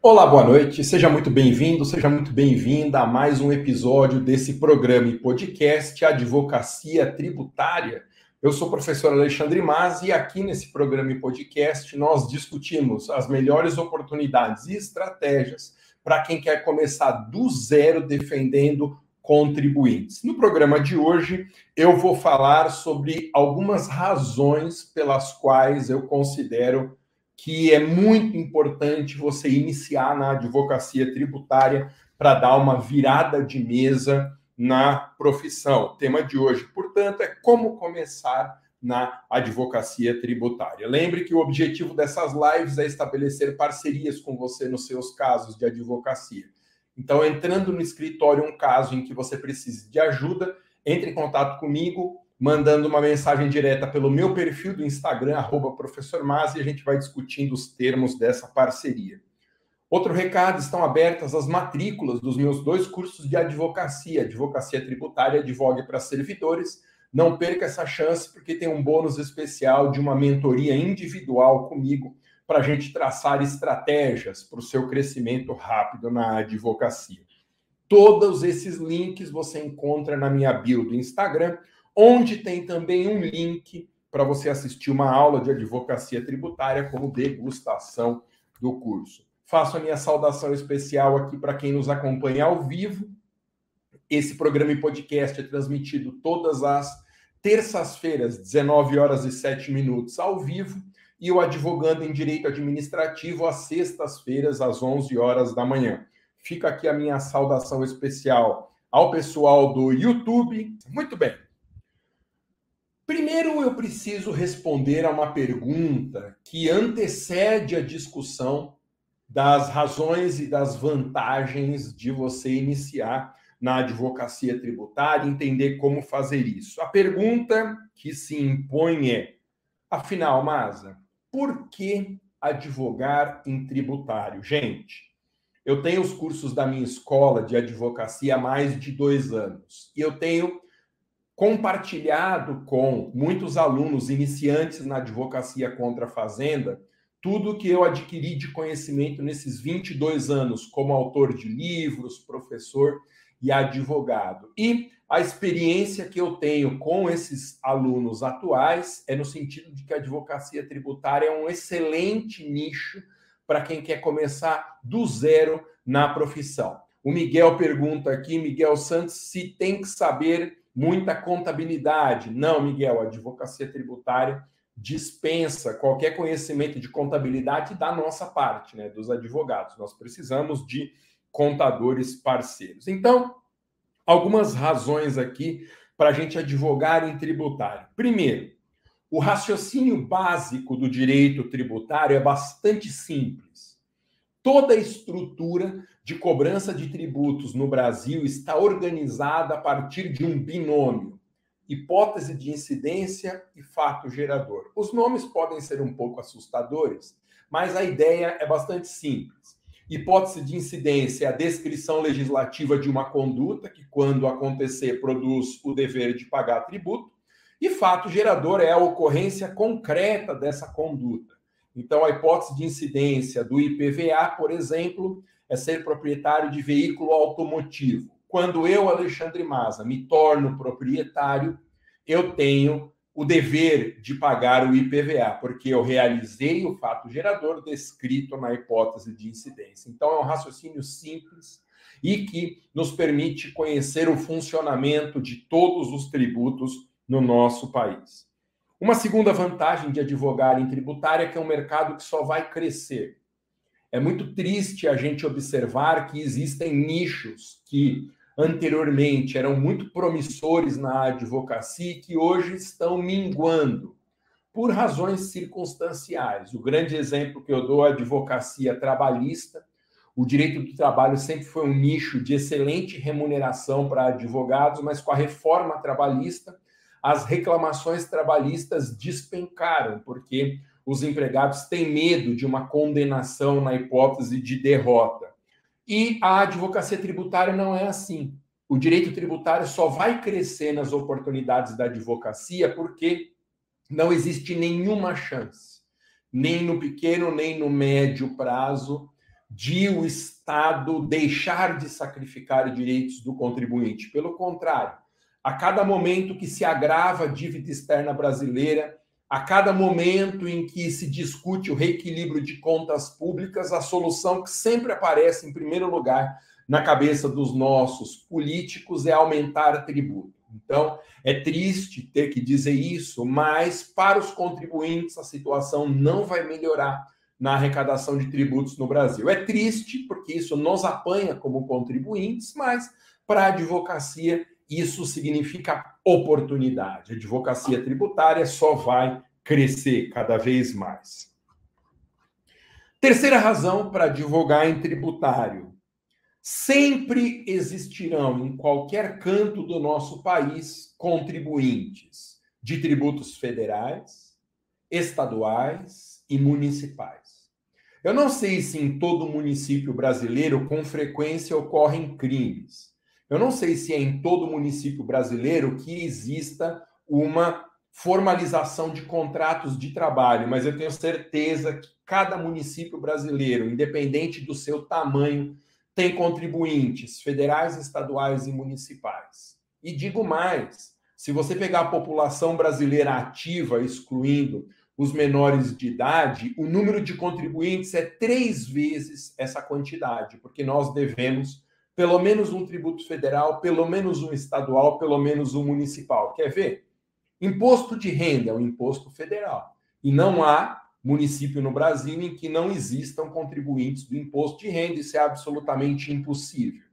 Olá, boa noite. Seja muito bem-vindo, seja muito bem-vinda a mais um episódio desse programa e podcast Advocacia Tributária. Eu sou o professor Alexandre Mas e aqui nesse programa e podcast nós discutimos as melhores oportunidades e estratégias para quem quer começar do zero defendendo contribuintes. No programa de hoje, eu vou falar sobre algumas razões pelas quais eu considero que é muito importante você iniciar na advocacia tributária para dar uma virada de mesa na profissão. O tema de hoje, portanto, é como começar na advocacia tributária. Lembre que o objetivo dessas lives é estabelecer parcerias com você nos seus casos de advocacia. Então, entrando no escritório um caso em que você precise de ajuda, entre em contato comigo mandando uma mensagem direta pelo meu perfil do Instagram, arroba professor Mas, e a gente vai discutindo os termos dessa parceria. Outro recado, estão abertas as matrículas dos meus dois cursos de advocacia, advocacia tributária, advogue para servidores. Não perca essa chance, porque tem um bônus especial de uma mentoria individual comigo para a gente traçar estratégias para o seu crescimento rápido na advocacia. Todos esses links você encontra na minha bio do Instagram onde tem também um link para você assistir uma aula de advocacia tributária como degustação do curso. Faço a minha saudação especial aqui para quem nos acompanha ao vivo. Esse programa e podcast é transmitido todas as terças-feiras, 19 horas e 7 minutos, ao vivo, e o Advogando em Direito Administrativo às sextas-feiras, às 11 horas da manhã. Fica aqui a minha saudação especial ao pessoal do YouTube. Muito bem. Primeiro, eu preciso responder a uma pergunta que antecede a discussão das razões e das vantagens de você iniciar na advocacia tributária, entender como fazer isso. A pergunta que se impõe é: afinal, Masa, por que advogar em tributário? Gente, eu tenho os cursos da minha escola de advocacia há mais de dois anos e eu tenho compartilhado com muitos alunos iniciantes na advocacia contra a fazenda tudo que eu adquiri de conhecimento nesses 22 anos como autor de livros, professor e advogado. E a experiência que eu tenho com esses alunos atuais é no sentido de que a advocacia tributária é um excelente nicho para quem quer começar do zero na profissão. O Miguel pergunta aqui, Miguel Santos, se tem que saber muita contabilidade. Não, Miguel, a advocacia tributária dispensa qualquer conhecimento de contabilidade da nossa parte, né, dos advogados. Nós precisamos de contadores parceiros. Então, algumas razões aqui para a gente advogar em tributário. Primeiro, o raciocínio básico do direito tributário é bastante simples. Toda a estrutura de cobrança de tributos no Brasil está organizada a partir de um binômio: hipótese de incidência e fato gerador. Os nomes podem ser um pouco assustadores, mas a ideia é bastante simples. Hipótese de incidência é a descrição legislativa de uma conduta que, quando acontecer, produz o dever de pagar tributo, e fato gerador é a ocorrência concreta dessa conduta. Então, a hipótese de incidência do IPVA, por exemplo, é ser proprietário de veículo automotivo. Quando eu, Alexandre Maza, me torno proprietário, eu tenho o dever de pagar o IPVA, porque eu realizei o fato gerador descrito na hipótese de incidência. Então, é um raciocínio simples e que nos permite conhecer o funcionamento de todos os tributos no nosso país. Uma segunda vantagem de advogar em tributária é que é um mercado que só vai crescer. É muito triste a gente observar que existem nichos que anteriormente eram muito promissores na advocacia e que hoje estão minguando por razões circunstanciais. O grande exemplo que eu dou é a advocacia trabalhista. O direito do trabalho sempre foi um nicho de excelente remuneração para advogados, mas com a reforma trabalhista, as reclamações trabalhistas despencaram, porque os empregados têm medo de uma condenação na hipótese de derrota. E a advocacia tributária não é assim. O direito tributário só vai crescer nas oportunidades da advocacia porque não existe nenhuma chance, nem no pequeno nem no médio prazo, de o Estado deixar de sacrificar direitos do contribuinte. Pelo contrário, a cada momento que se agrava a dívida externa brasileira, a cada momento em que se discute o reequilíbrio de contas públicas, a solução que sempre aparece em primeiro lugar na cabeça dos nossos políticos é aumentar tributo. Então, é triste ter que dizer isso, mas para os contribuintes a situação não vai melhorar na arrecadação de tributos no Brasil. É triste porque isso nos apanha como contribuintes, mas para a advocacia isso significa oportunidade. A advocacia tributária só vai crescer cada vez mais. Terceira razão para advogar em tributário. Sempre existirão em qualquer canto do nosso país contribuintes de tributos federais, estaduais e municipais. Eu não sei se em todo município brasileiro com frequência ocorrem crimes. Eu não sei se é em todo município brasileiro que exista uma formalização de contratos de trabalho, mas eu tenho certeza que cada município brasileiro, independente do seu tamanho, tem contribuintes federais, estaduais e municipais. E digo mais: se você pegar a população brasileira ativa, excluindo os menores de idade, o número de contribuintes é três vezes essa quantidade, porque nós devemos pelo menos um tributo federal, pelo menos um estadual, pelo menos um municipal. Quer ver? Imposto de renda é um imposto federal. E não há município no Brasil em que não existam contribuintes do imposto de renda. Isso é absolutamente impossível.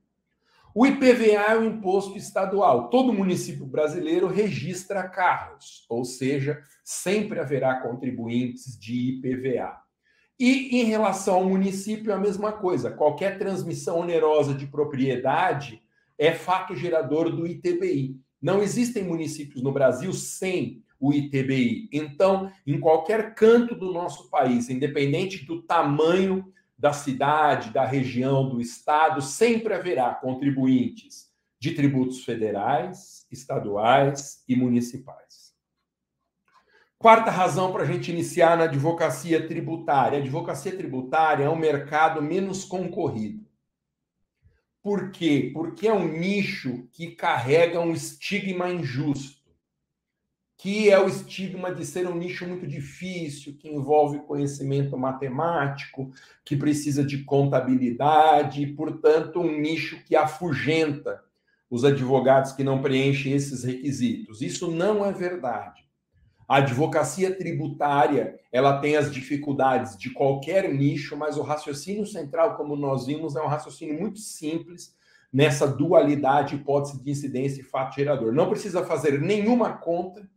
O IPVA é o imposto estadual. Todo município brasileiro registra carros, ou seja, sempre haverá contribuintes de IPVA. E em relação ao município, é a mesma coisa. Qualquer transmissão onerosa de propriedade é fato gerador do ITBI. Não existem municípios no Brasil sem o ITBI. Então, em qualquer canto do nosso país, independente do tamanho da cidade, da região, do estado, sempre haverá contribuintes de tributos federais, estaduais e municipais. Quarta razão para a gente iniciar na advocacia tributária. A advocacia tributária é um mercado menos concorrido. Por quê? Porque é um nicho que carrega um estigma injusto, que é o estigma de ser um nicho muito difícil, que envolve conhecimento matemático, que precisa de contabilidade, e, portanto, um nicho que afugenta os advogados que não preenchem esses requisitos. Isso não é verdade. A advocacia tributária, ela tem as dificuldades de qualquer nicho, mas o raciocínio central, como nós vimos, é um raciocínio muito simples nessa dualidade hipótese de incidência e fato gerador. Não precisa fazer nenhuma conta,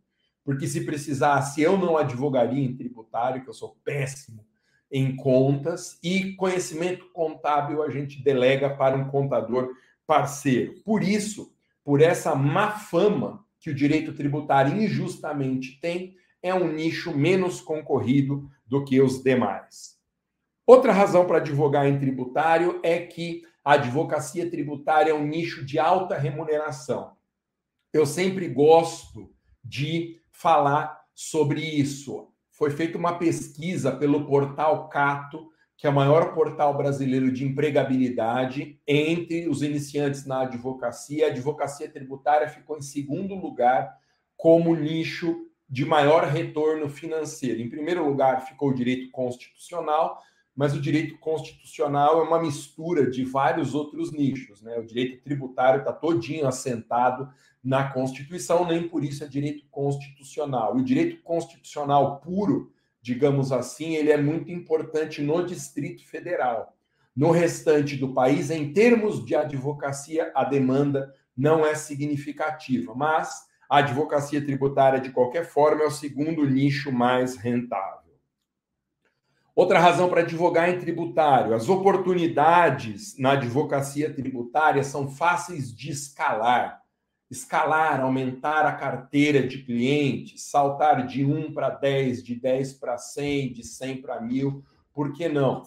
porque se precisasse, eu não advogaria em tributário, que eu sou péssimo em contas, e conhecimento contábil a gente delega para um contador parceiro. Por isso, por essa má fama que o direito tributário injustamente tem, é um nicho menos concorrido do que os demais. Outra razão para advogar em tributário é que a advocacia tributária é um nicho de alta remuneração. Eu sempre gosto de falar sobre isso. Foi feita uma pesquisa pelo portal Cato que é o maior portal brasileiro de empregabilidade entre os iniciantes na advocacia. A advocacia tributária ficou em segundo lugar como nicho de maior retorno financeiro. Em primeiro lugar ficou o direito constitucional, mas o direito constitucional é uma mistura de vários outros nichos. Né? O direito tributário está todinho assentado na Constituição, nem por isso é direito constitucional. E o direito constitucional puro digamos assim, ele é muito importante no Distrito Federal. No restante do país, em termos de advocacia, a demanda não é significativa, mas a advocacia tributária, de qualquer forma, é o segundo nicho mais rentável. Outra razão para advogar em tributário: as oportunidades na advocacia tributária são fáceis de escalar escalar, aumentar a carteira de clientes, saltar de 1 para 10, de 10 para 100, de 100 para 1000, por que não?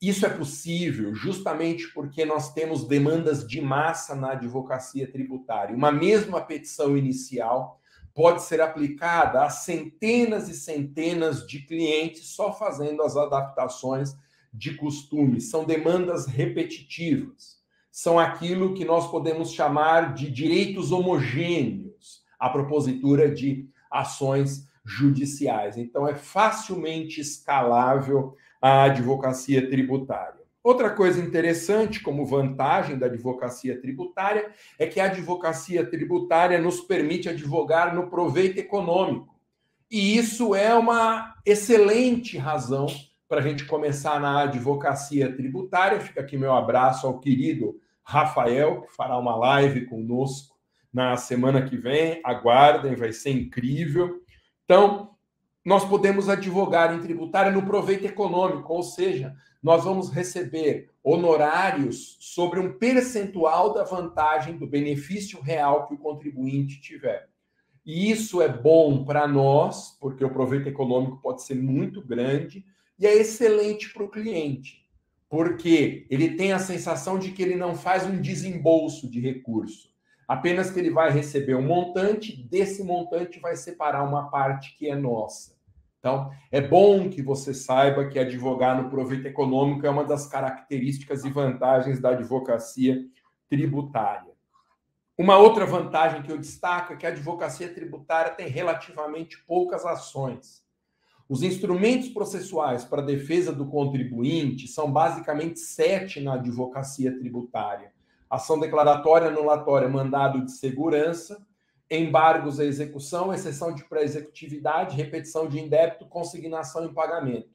Isso é possível justamente porque nós temos demandas de massa na advocacia tributária. Uma mesma petição inicial pode ser aplicada a centenas e centenas de clientes só fazendo as adaptações de costume, são demandas repetitivas, são aquilo que nós podemos chamar de direitos homogêneos, a propositura de ações judiciais. Então, é facilmente escalável a advocacia tributária. Outra coisa interessante, como vantagem da advocacia tributária, é que a advocacia tributária nos permite advogar no proveito econômico. E isso é uma excelente razão para a gente começar na advocacia tributária. Fica aqui meu abraço ao querido Rafael, que fará uma live conosco na semana que vem. Aguardem, vai ser incrível. Então, nós podemos advogar em tributária no proveito econômico, ou seja, nós vamos receber honorários sobre um percentual da vantagem do benefício real que o contribuinte tiver. E isso é bom para nós, porque o proveito econômico pode ser muito grande, e é excelente para o cliente, porque ele tem a sensação de que ele não faz um desembolso de recurso, apenas que ele vai receber um montante, desse montante vai separar uma parte que é nossa. Então, é bom que você saiba que advogar no proveito econômico é uma das características e vantagens da advocacia tributária. Uma outra vantagem que eu destaco é que a advocacia tributária tem relativamente poucas ações. Os instrumentos processuais para defesa do contribuinte são basicamente sete na advocacia tributária: ação declaratória, anulatória, mandado de segurança, embargos à execução, exceção de pré-executividade, repetição de indébito, consignação e pagamento.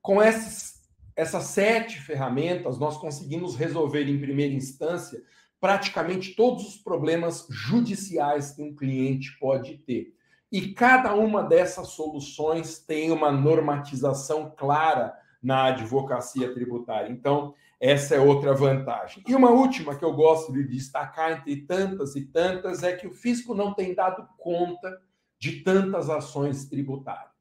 Com essas, essas sete ferramentas, nós conseguimos resolver em primeira instância praticamente todos os problemas judiciais que um cliente pode ter. E cada uma dessas soluções tem uma normatização clara na advocacia tributária. Então, essa é outra vantagem. E uma última que eu gosto de destacar entre tantas e tantas é que o fisco não tem dado conta de tantas ações tributárias.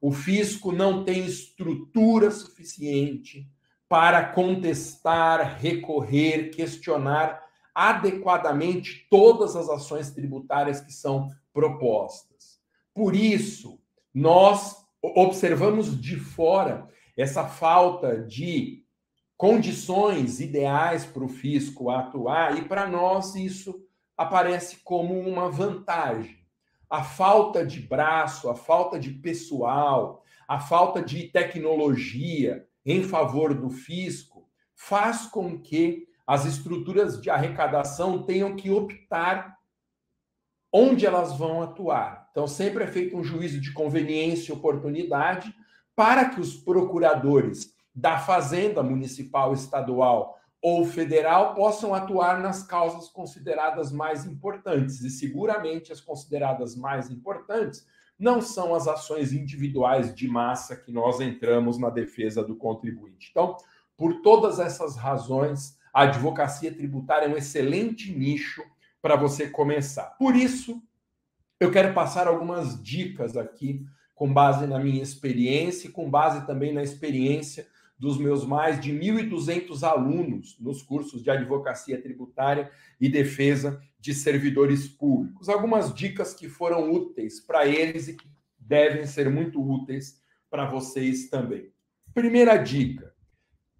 O fisco não tem estrutura suficiente para contestar, recorrer, questionar adequadamente todas as ações tributárias que são propostas. Por isso, nós observamos de fora essa falta de condições ideais para o fisco atuar, e para nós isso aparece como uma vantagem. A falta de braço, a falta de pessoal, a falta de tecnologia, em favor do fisco faz com que as estruturas de arrecadação tenham que optar onde elas vão atuar. Então, sempre é feito um juízo de conveniência e oportunidade para que os procuradores da Fazenda Municipal, Estadual ou Federal possam atuar nas causas consideradas mais importantes. E seguramente as consideradas mais importantes não são as ações individuais de massa que nós entramos na defesa do contribuinte. Então, por todas essas razões, a advocacia tributária é um excelente nicho para você começar. Por isso, eu quero passar algumas dicas aqui, com base na minha experiência e com base também na experiência dos meus mais de 1.200 alunos nos cursos de advocacia tributária e defesa de servidores públicos. Algumas dicas que foram úteis para eles e que devem ser muito úteis para vocês também. Primeira dica: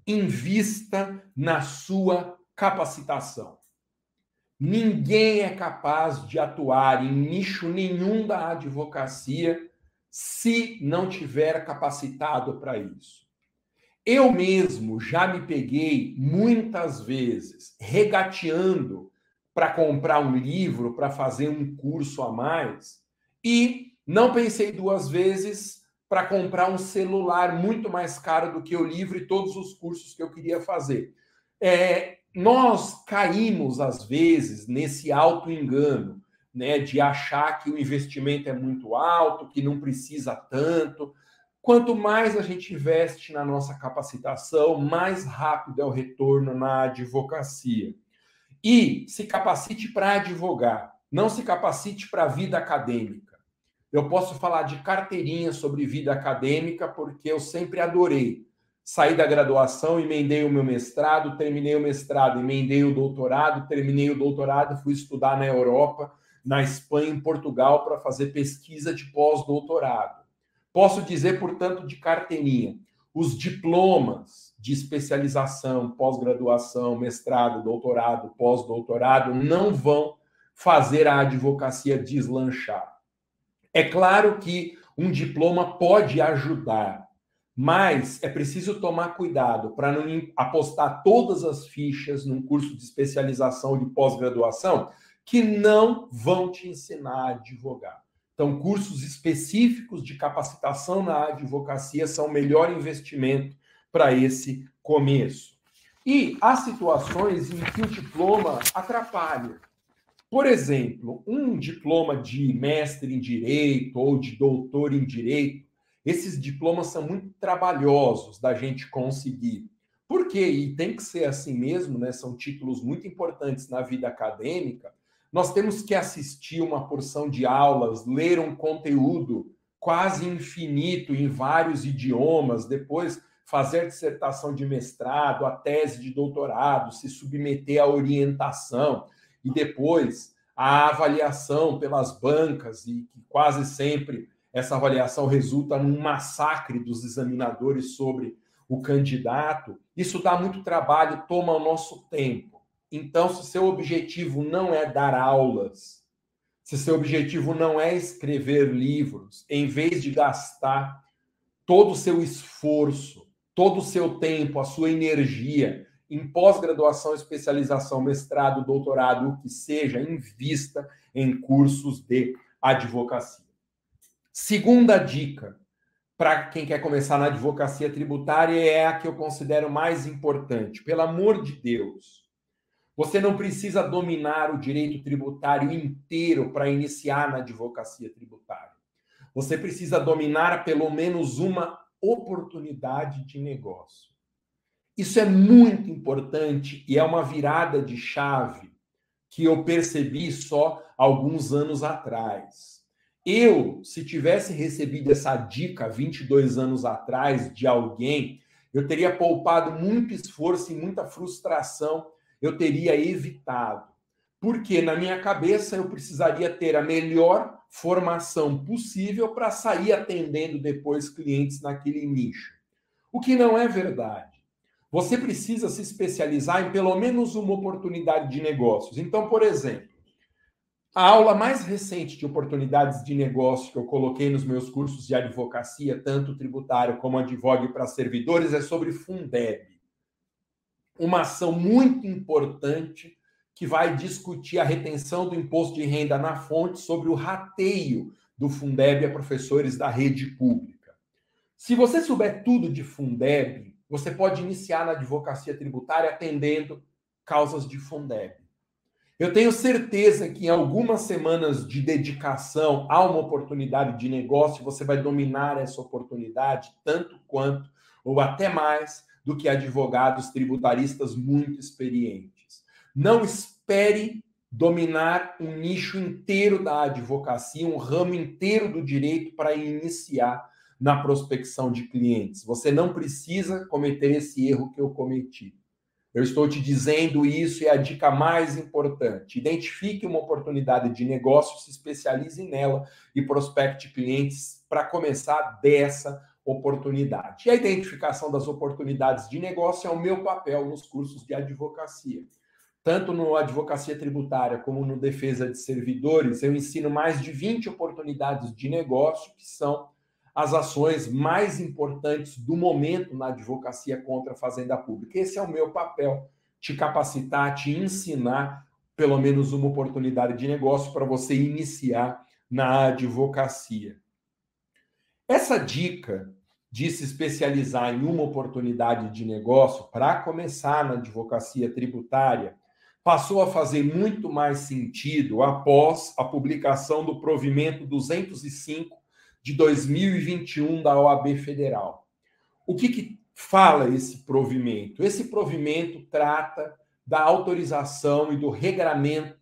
invista na sua capacitação. Ninguém é capaz de atuar em nicho nenhum da advocacia se não tiver capacitado para isso. Eu mesmo já me peguei muitas vezes regateando para comprar um livro, para fazer um curso a mais, e não pensei duas vezes para comprar um celular muito mais caro do que o livro e todos os cursos que eu queria fazer. É, nós caímos, às vezes, nesse auto-engano, né, de achar que o investimento é muito alto, que não precisa tanto. Quanto mais a gente investe na nossa capacitação, mais rápido é o retorno na advocacia. E se capacite para advogar, não se capacite para a vida acadêmica. Eu posso falar de carteirinha sobre vida acadêmica porque eu sempre adorei. Saí da graduação, emendei o meu mestrado, terminei o mestrado, emendei o doutorado, terminei o doutorado, fui estudar na Europa, na Espanha, em Portugal, para fazer pesquisa de pós-doutorado. Posso dizer, portanto, de carteirinha. os diplomas de especialização, pós-graduação, mestrado, doutorado, pós-doutorado não vão fazer a advocacia deslanchar. É claro que um diploma pode ajudar, mas é preciso tomar cuidado para não apostar todas as fichas num curso de especialização de pós-graduação que não vão te ensinar a advogar. Então, cursos específicos de capacitação na advocacia são o melhor investimento para esse começo. E há situações em que o diploma atrapalha. Por exemplo, um diploma de mestre em direito ou de doutor em direito, esses diplomas são muito trabalhosos da gente conseguir. Por quê? E tem que ser assim mesmo, né? São títulos muito importantes na vida acadêmica. Nós temos que assistir uma porção de aulas, ler um conteúdo quase infinito em vários idiomas, depois fazer dissertação de mestrado, a tese de doutorado, se submeter à orientação e depois a avaliação pelas bancas, e que quase sempre essa avaliação resulta num massacre dos examinadores sobre o candidato, isso dá muito trabalho, toma o nosso tempo. Então, se seu objetivo não é dar aulas, se seu objetivo não é escrever livros, em vez de gastar todo o seu esforço, todo o seu tempo, a sua energia em pós-graduação, especialização, mestrado, doutorado, o que seja, invista em cursos de advocacia. Segunda dica para quem quer começar na advocacia tributária é a que eu considero mais importante. Pelo amor de Deus, você não precisa dominar o direito tributário inteiro para iniciar na advocacia tributária. Você precisa dominar pelo menos uma oportunidade de negócio. Isso é muito importante e é uma virada de chave que eu percebi só alguns anos atrás. Eu, se tivesse recebido essa dica 22 anos atrás de alguém, eu teria poupado muito esforço e muita frustração, eu teria evitado. Porque na minha cabeça eu precisaria ter a melhor formação possível para sair atendendo depois clientes naquele nicho. O que não é verdade. Você precisa se especializar em pelo menos uma oportunidade de negócios. Então, por exemplo, a aula mais recente de oportunidades de negócio que eu coloquei nos meus cursos de advocacia, tanto tributário como advogue para servidores, é sobre Fundeb. Uma ação muito importante que vai discutir a retenção do imposto de renda na fonte sobre o rateio do Fundeb a professores da rede pública. Se você souber tudo de Fundeb, você pode iniciar na advocacia tributária atendendo causas de Fundeb. Eu tenho certeza que em algumas semanas de dedicação a uma oportunidade de negócio, você vai dominar essa oportunidade tanto quanto ou até mais do que advogados tributaristas muito experientes. Não espere dominar um nicho inteiro da advocacia, um ramo inteiro do direito para iniciar na prospecção de clientes. Você não precisa cometer esse erro que eu cometi. Eu estou te dizendo isso e a dica mais importante. Identifique uma oportunidade de negócio, se especialize nela e prospecte clientes para começar dessa oportunidade. E a identificação das oportunidades de negócio é o meu papel nos cursos de advocacia. Tanto no advocacia tributária como no defesa de servidores, eu ensino mais de 20 oportunidades de negócio que são as ações mais importantes do momento na advocacia contra a fazenda pública. Esse é o meu papel, te capacitar, te ensinar pelo menos uma oportunidade de negócio para você iniciar na advocacia. Essa dica de se especializar em uma oportunidade de negócio para começar na advocacia tributária passou a fazer muito mais sentido após a publicação do provimento 205 de 2021 da OAB Federal. O que, que fala esse provimento? Esse provimento trata da autorização e do regramento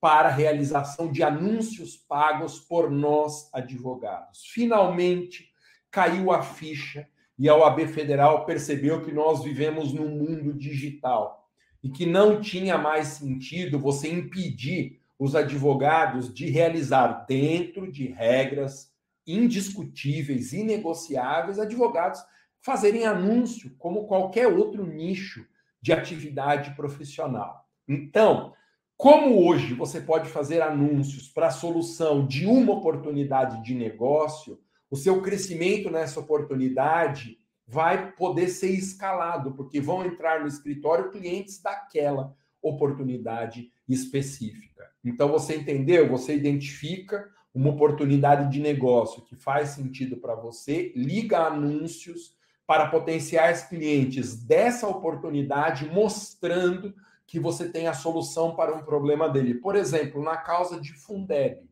para a realização de anúncios pagos por nós advogados. Finalmente caiu a ficha e a OAB Federal percebeu que nós vivemos num mundo digital e que não tinha mais sentido você impedir os advogados de realizar dentro de regras indiscutíveis, inegociáveis, advogados fazerem anúncio como qualquer outro nicho de atividade profissional. Então, como hoje você pode fazer anúncios para a solução de uma oportunidade de negócio, o seu crescimento nessa oportunidade vai poder ser escalado, porque vão entrar no escritório clientes daquela oportunidade específica. Então você entendeu? Você identifica uma oportunidade de negócio que faz sentido para você, liga anúncios para potenciais clientes dessa oportunidade, mostrando que você tem a solução para um problema dele. Por exemplo, na causa de Fundeb.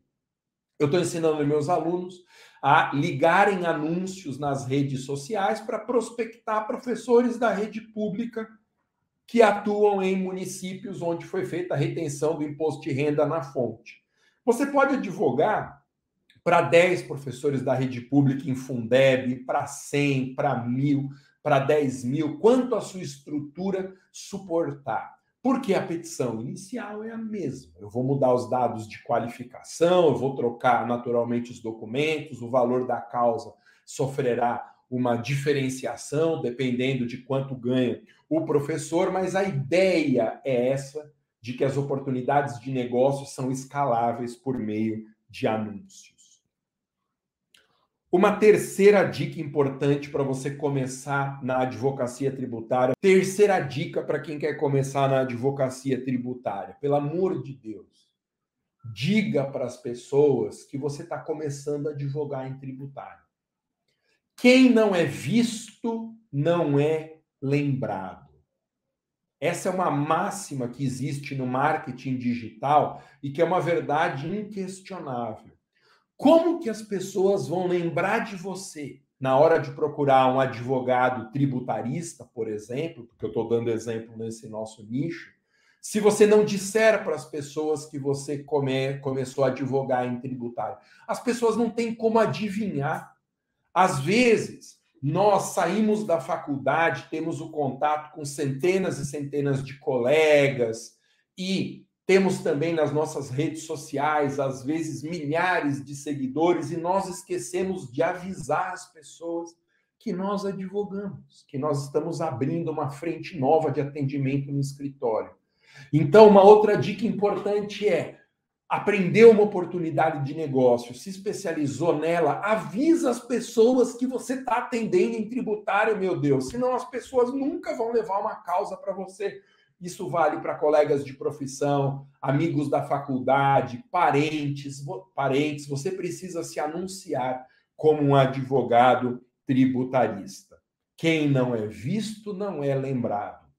Eu estou ensinando meus alunos a ligarem anúncios nas redes sociais para prospectar professores da rede pública que atuam em municípios onde foi feita a retenção do imposto de renda na fonte. Você pode advogar para 10 professores da rede pública em Fundeb, para 100, para 1.000, para 10 mil, quanto a sua estrutura suportar. Porque a petição inicial é a mesma. Eu vou mudar os dados de qualificação, eu vou trocar naturalmente os documentos, o valor da causa sofrerá uma diferenciação dependendo de quanto ganha o professor, mas a ideia é essa de que as oportunidades de negócio são escaláveis por meio de anúncios. Uma terceira dica importante para você começar na advocacia tributária. Terceira dica para quem quer começar na advocacia tributária. Pelo amor de Deus, diga para as pessoas que você está começando a advogar em tributário. Quem não é visto não é lembrado. Essa é uma máxima que existe no marketing digital e que é uma verdade inquestionável. Como que as pessoas vão lembrar de você na hora de procurar um advogado tributarista, por exemplo, porque eu estou dando exemplo nesse nosso nicho, se você não disser para as pessoas que você come, começou a advogar em tributário? As pessoas não têm como adivinhar. Às vezes, nós saímos da faculdade, temos o contato com centenas e centenas de colegas e temos também nas nossas redes sociais, às vezes, milhares de seguidores e nós esquecemos de avisar as pessoas que nós advogamos, que nós estamos abrindo uma frente nova de atendimento no escritório. Então, uma outra dica importante é aprendeu uma oportunidade de negócio, se especializou nela, avisa as pessoas que você está atendendo em tributário, meu Deus, senão as pessoas nunca vão levar uma causa para você. Isso vale para colegas de profissão, amigos da faculdade, parentes, parentes. Você precisa se anunciar como um advogado tributarista. Quem não é visto não é lembrado.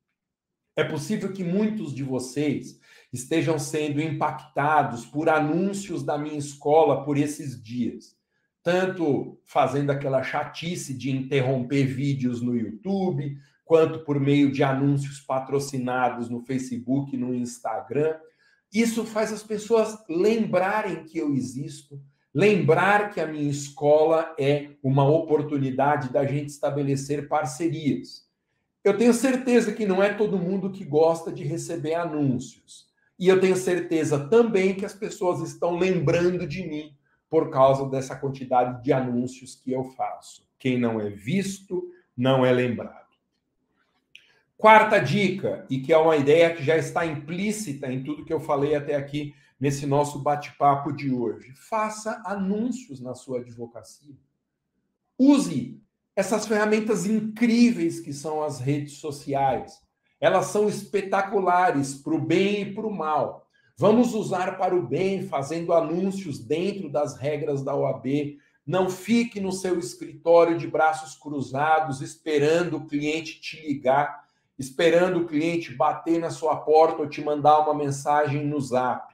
É possível que muitos de vocês estejam sendo impactados por anúncios da minha escola por esses dias. Tanto fazendo aquela chatice de interromper vídeos no YouTube, quanto por meio de anúncios patrocinados no Facebook, no Instagram. Isso faz as pessoas lembrarem que eu existo, lembrar que a minha escola é uma oportunidade da gente estabelecer parcerias. Eu tenho certeza que não é todo mundo que gosta de receber anúncios. E eu tenho certeza também que as pessoas estão lembrando de mim por causa dessa quantidade de anúncios que eu faço. Quem não é visto, não é lembrado. Quarta dica, e que é uma ideia que já está implícita em tudo que eu falei até aqui nesse nosso bate-papo de hoje. Faça anúncios na sua advocacia. Use essas ferramentas incríveis que são as redes sociais. Elas são espetaculares para o bem e para o mal. Vamos usar para o bem, fazendo anúncios dentro das regras da OAB. Não fique no seu escritório de braços cruzados, esperando o cliente te ligar esperando o cliente bater na sua porta ou te mandar uma mensagem no zap.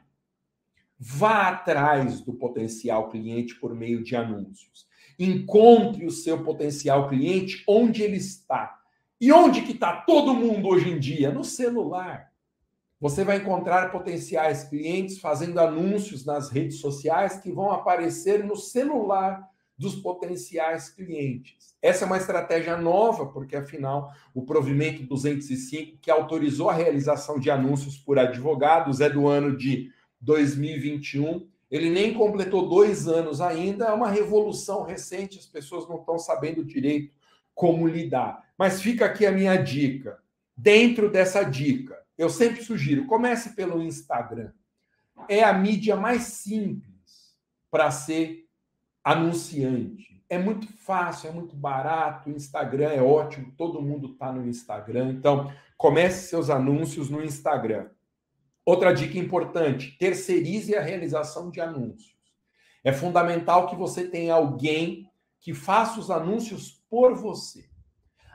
Vá atrás do potencial cliente por meio de anúncios. Encontre o seu potencial cliente onde ele está. E onde que está todo mundo hoje em dia? No celular. Você vai encontrar potenciais clientes fazendo anúncios nas redes sociais que vão aparecer no celular dos potenciais clientes. Essa é uma estratégia nova, porque afinal o provimento 205, que autorizou a realização de anúncios por advogados, é do ano de 2021. Ele nem completou dois anos ainda, é uma revolução recente, as pessoas não estão sabendo direito como lidar. Mas fica aqui a minha dica. Dentro dessa dica, eu sempre sugiro, comece pelo Instagram. É a mídia mais simples para ser anunciante. É muito fácil, é muito barato, o Instagram é ótimo, todo mundo está no Instagram. Então, comece seus anúncios no Instagram. Outra dica importante: terceirize a realização de anúncios. É fundamental que você tenha alguém que faça os anúncios por você.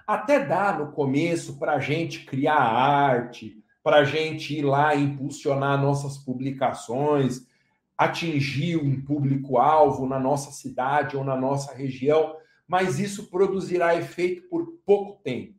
Até dá no começo para a gente criar arte, para a gente ir lá impulsionar nossas publicações, atingir um público-alvo na nossa cidade ou na nossa região, mas isso produzirá efeito por pouco tempo.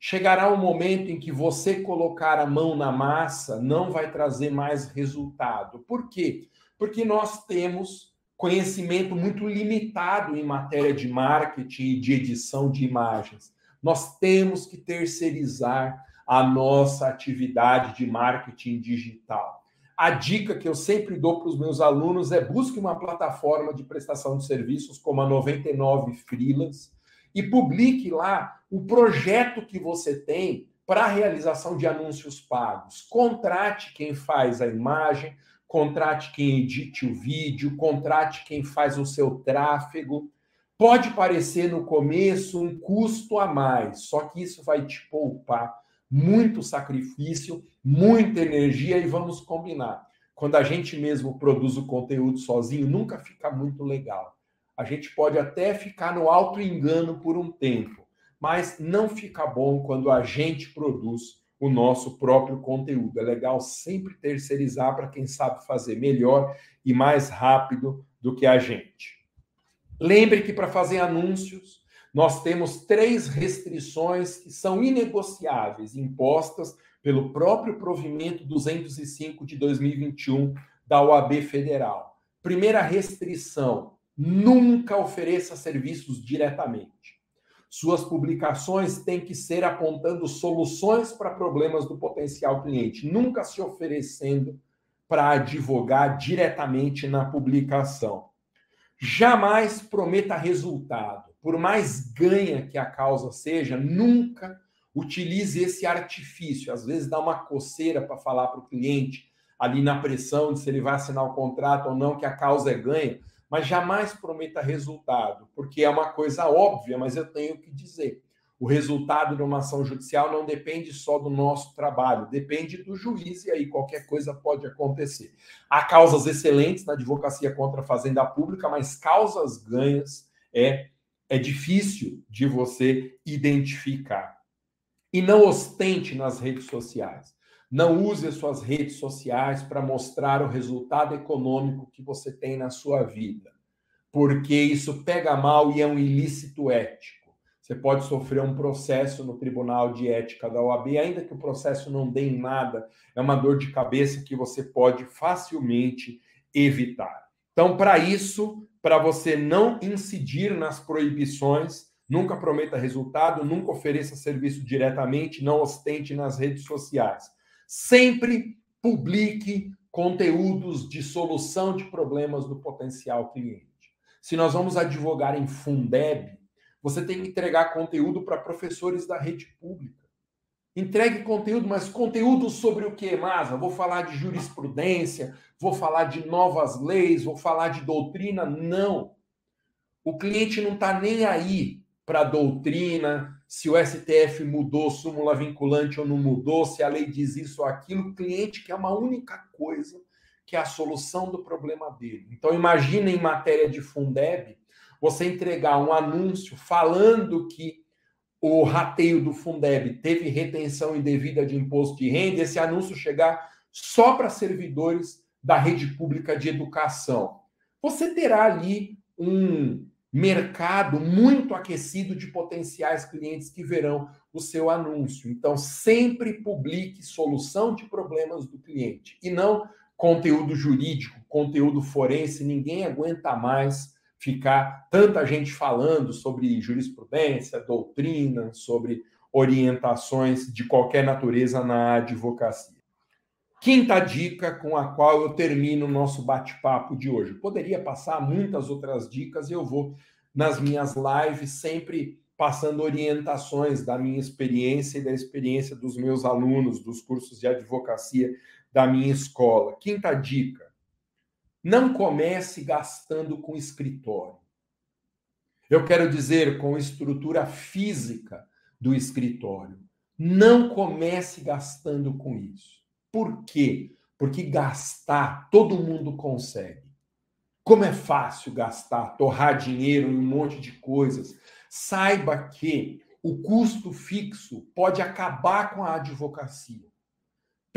Chegará um momento em que você colocar a mão na massa não vai trazer mais resultado. Por quê? Porque nós temos conhecimento muito limitado em matéria de marketing e de edição de imagens. Nós temos que terceirizar a nossa atividade de marketing digital. A dica que eu sempre dou para os meus alunos é busque uma plataforma de prestação de serviços como a 99 Freelance e publique lá o projeto que você tem para a realização de anúncios pagos. Contrate quem faz a imagem, contrate quem edite o vídeo, contrate quem faz o seu tráfego. Pode parecer no começo um custo a mais, só que isso vai te poupar muito sacrifício, muita energia e vamos combinar. Quando a gente mesmo produz o conteúdo sozinho, nunca fica muito legal. A gente pode até ficar no alto engano por um tempo, mas não fica bom quando a gente produz o nosso próprio conteúdo. É legal sempre terceirizar para quem sabe fazer melhor e mais rápido do que a gente. Lembre que para fazer anúncios, nós temos três restrições que são inegociáveis, impostas pelo próprio provimento 205 de 2021 da OAB Federal. Primeira restrição: nunca ofereça serviços diretamente. Suas publicações têm que ser apontando soluções para problemas do potencial cliente, nunca se oferecendo para advogar diretamente na publicação. Jamais prometa resultado por mais ganha que a causa seja, nunca utilize esse artifício. Às vezes dá uma coceira para falar para o cliente ali na pressão de se ele vai assinar o contrato ou não, que a causa é ganha, mas jamais prometa resultado, porque é uma coisa óbvia, mas eu tenho que dizer. O resultado de uma ação judicial não depende só do nosso trabalho, depende do juiz e aí qualquer coisa pode acontecer. Há causas excelentes na advocacia contra a fazenda pública, mas causas ganhas é é difícil de você identificar. E não ostente nas redes sociais. Não use as suas redes sociais para mostrar o resultado econômico que você tem na sua vida, porque isso pega mal e é um ilícito ético. Você pode sofrer um processo no Tribunal de Ética da OAB, ainda que o processo não dê em nada, é uma dor de cabeça que você pode facilmente evitar. Então, para isso, para você não incidir nas proibições, nunca prometa resultado, nunca ofereça serviço diretamente, não ostente nas redes sociais. Sempre publique conteúdos de solução de problemas do potencial cliente. Se nós vamos advogar em Fundeb, você tem que entregar conteúdo para professores da rede pública. Entregue conteúdo, mas conteúdo sobre o que, Masa? Vou falar de jurisprudência, vou falar de novas leis, vou falar de doutrina. Não. O cliente não está nem aí para a doutrina, se o STF mudou súmula vinculante ou não mudou, se a lei diz isso ou aquilo. O cliente quer uma única coisa, que é a solução do problema dele. Então, imagine em matéria de Fundeb, você entregar um anúncio falando que o rateio do Fundeb teve retenção indevida de imposto de renda, esse anúncio chegar só para servidores da rede pública de educação. Você terá ali um mercado muito aquecido de potenciais clientes que verão o seu anúncio. Então, sempre publique solução de problemas do cliente e não conteúdo jurídico, conteúdo forense. Ninguém aguenta mais ficar tanta gente falando sobre jurisprudência, doutrina, sobre orientações de qualquer natureza na advocacia. Quinta dica com a qual eu termino o nosso bate-papo de hoje. Poderia passar muitas outras dicas eu vou nas minhas lives sempre passando orientações da minha experiência e da experiência dos meus alunos dos cursos de advocacia da minha escola. Quinta dica: não comece gastando com escritório. Eu quero dizer com estrutura física do escritório. Não comece gastando com isso. Por quê? Porque gastar todo mundo consegue. Como é fácil gastar, torrar dinheiro em um monte de coisas. Saiba que o custo fixo pode acabar com a advocacia.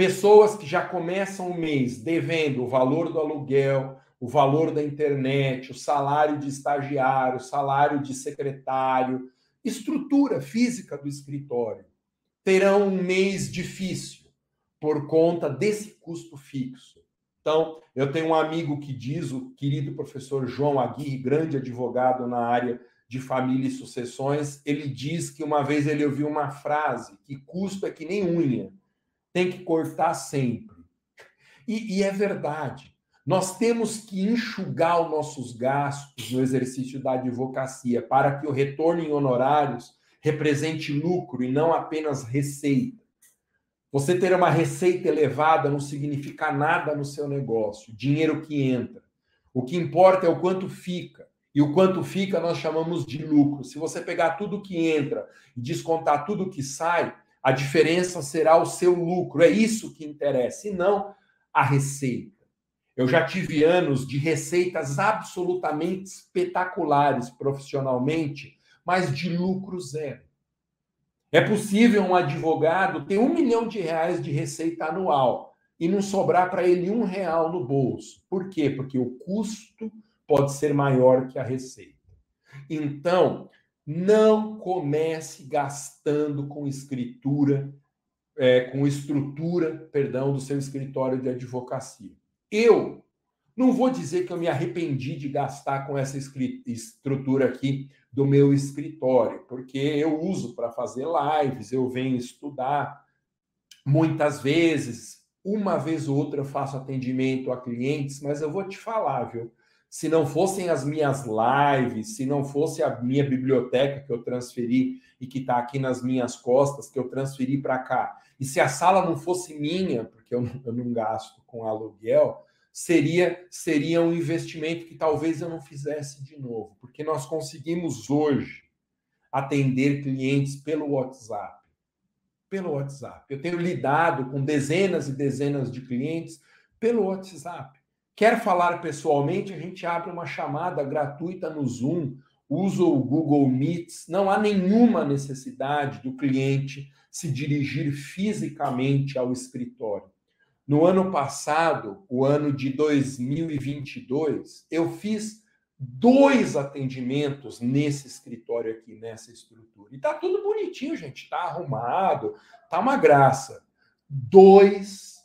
Pessoas que já começam o mês devendo o valor do aluguel, o valor da internet, o salário de estagiário, o salário de secretário, estrutura física do escritório, terão um mês difícil por conta desse custo fixo. Então, eu tenho um amigo que diz, o querido professor João Aguirre, grande advogado na área de família e sucessões, ele diz que uma vez ele ouviu uma frase que custo é que nem unha, tem que cortar sempre. E, e é verdade. Nós temos que enxugar os nossos gastos no exercício da advocacia para que o retorno em honorários represente lucro e não apenas receita. Você ter uma receita elevada não significa nada no seu negócio, dinheiro que entra. O que importa é o quanto fica. E o quanto fica nós chamamos de lucro. Se você pegar tudo que entra e descontar tudo que sai, a diferença será o seu lucro. É isso que interessa, e não a receita. Eu já tive anos de receitas absolutamente espetaculares profissionalmente, mas de lucro zero. É possível um advogado ter um milhão de reais de receita anual e não sobrar para ele um real no bolso. Por quê? Porque o custo pode ser maior que a receita. Então, não comece gastando com escritura, é, com estrutura, perdão, do seu escritório de advocacia. Eu não vou dizer que eu me arrependi de gastar com essa estrutura aqui do meu escritório, porque eu uso para fazer lives, eu venho estudar. Muitas vezes, uma vez ou outra, eu faço atendimento a clientes, mas eu vou te falar, viu? Se não fossem as minhas lives, se não fosse a minha biblioteca que eu transferi e que está aqui nas minhas costas, que eu transferi para cá, e se a sala não fosse minha, porque eu não, eu não gasto com aluguel, seria seria um investimento que talvez eu não fizesse de novo, porque nós conseguimos hoje atender clientes pelo WhatsApp. Pelo WhatsApp. Eu tenho lidado com dezenas e dezenas de clientes pelo WhatsApp. Quer falar pessoalmente? A gente abre uma chamada gratuita no Zoom, usa o Google Meets. Não há nenhuma necessidade do cliente se dirigir fisicamente ao escritório. No ano passado, o ano de 2022, eu fiz dois atendimentos nesse escritório aqui, nessa estrutura. E tá tudo bonitinho, gente, tá arrumado, tá uma graça. Dois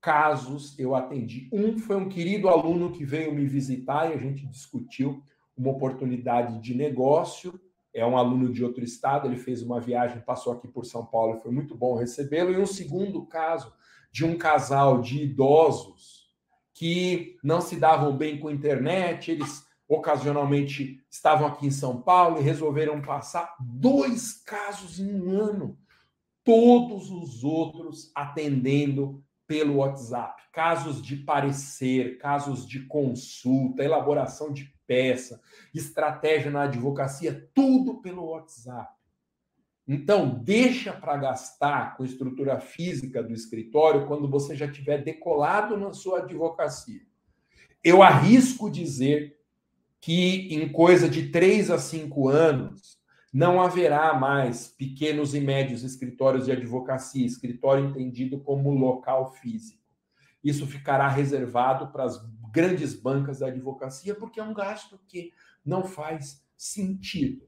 casos eu atendi. Um foi um querido aluno que veio me visitar e a gente discutiu uma oportunidade de negócio. É um aluno de outro estado, ele fez uma viagem, passou aqui por São Paulo, foi muito bom recebê-lo. E um segundo caso de um casal de idosos que não se davam bem com a internet, eles ocasionalmente estavam aqui em São Paulo e resolveram passar dois casos em um ano. Todos os outros atendendo pelo WhatsApp. Casos de parecer, casos de consulta, elaboração de peça, estratégia na advocacia, tudo pelo WhatsApp. Então, deixa para gastar com estrutura física do escritório quando você já tiver decolado na sua advocacia. Eu arrisco dizer que em coisa de três a cinco anos não haverá mais pequenos e médios escritórios de advocacia, escritório entendido como local físico. Isso ficará reservado para as grandes bancas da advocacia, porque é um gasto que não faz sentido.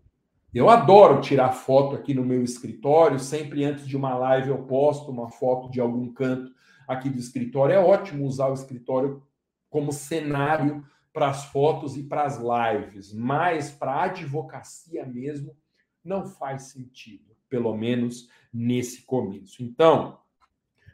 Eu adoro tirar foto aqui no meu escritório, sempre antes de uma live eu posto uma foto de algum canto aqui do escritório. É ótimo usar o escritório como cenário para as fotos e para as lives, mas para a advocacia mesmo não faz sentido, pelo menos nesse começo. Então,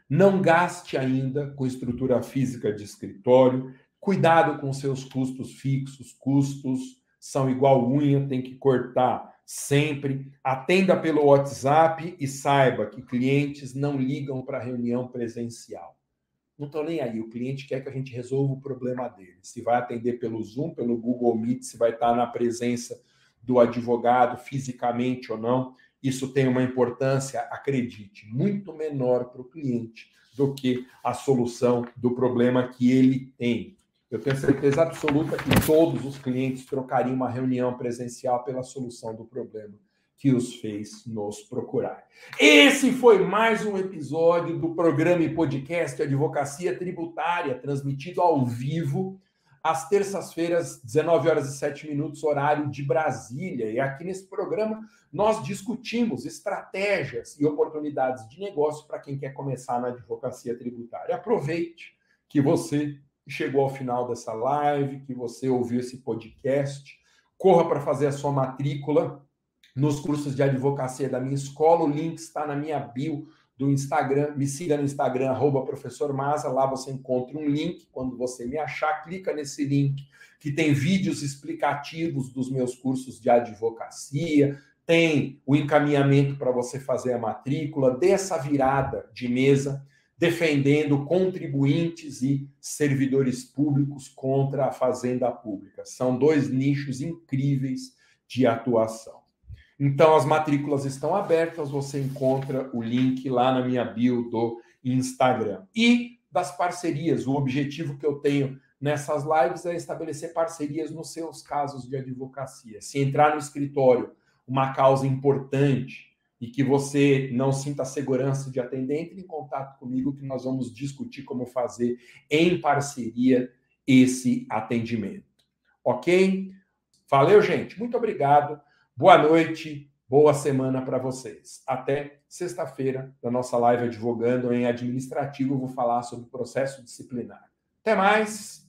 não gaste ainda com estrutura física de escritório, cuidado com seus custos fixos, custos são igual unha, tem que cortar sempre. Atenda pelo WhatsApp e saiba que clientes não ligam para reunião presencial. Não estou nem aí. O cliente quer que a gente resolva o problema dele. Se vai atender pelo Zoom, pelo Google Meet, se vai estar na presença do advogado fisicamente ou não, isso tem uma importância, acredite, muito menor para o cliente do que a solução do problema que ele tem. Eu tenho certeza absoluta que todos os clientes trocariam uma reunião presencial pela solução do problema que os fez nos procurar. Esse foi mais um episódio do programa e podcast Advocacia Tributária, transmitido ao vivo às terças-feiras, 19 horas e 7 minutos, horário de Brasília. E aqui nesse programa nós discutimos estratégias e oportunidades de negócio para quem quer começar na advocacia tributária. Aproveite que você chegou ao final dessa live, que você ouviu esse podcast. Corra para fazer a sua matrícula nos cursos de advocacia da minha escola. O link está na minha bio do Instagram. Me siga no Instagram, arroba professor Maza. Lá você encontra um link. Quando você me achar, clica nesse link que tem vídeos explicativos dos meus cursos de advocacia, tem o encaminhamento para você fazer a matrícula, dê essa virada de mesa defendendo contribuintes e servidores públicos contra a fazenda pública. São dois nichos incríveis de atuação. Então, as matrículas estão abertas, você encontra o link lá na minha bio do Instagram. E das parcerias, o objetivo que eu tenho nessas lives é estabelecer parcerias nos seus casos de advocacia. Se entrar no escritório uma causa importante e que você não sinta segurança de atender, entre em contato comigo que nós vamos discutir como fazer em parceria esse atendimento. Ok? Valeu, gente. Muito obrigado. Boa noite, boa semana para vocês. Até sexta-feira, na nossa live Advogando em Administrativo, eu vou falar sobre processo disciplinar. Até mais.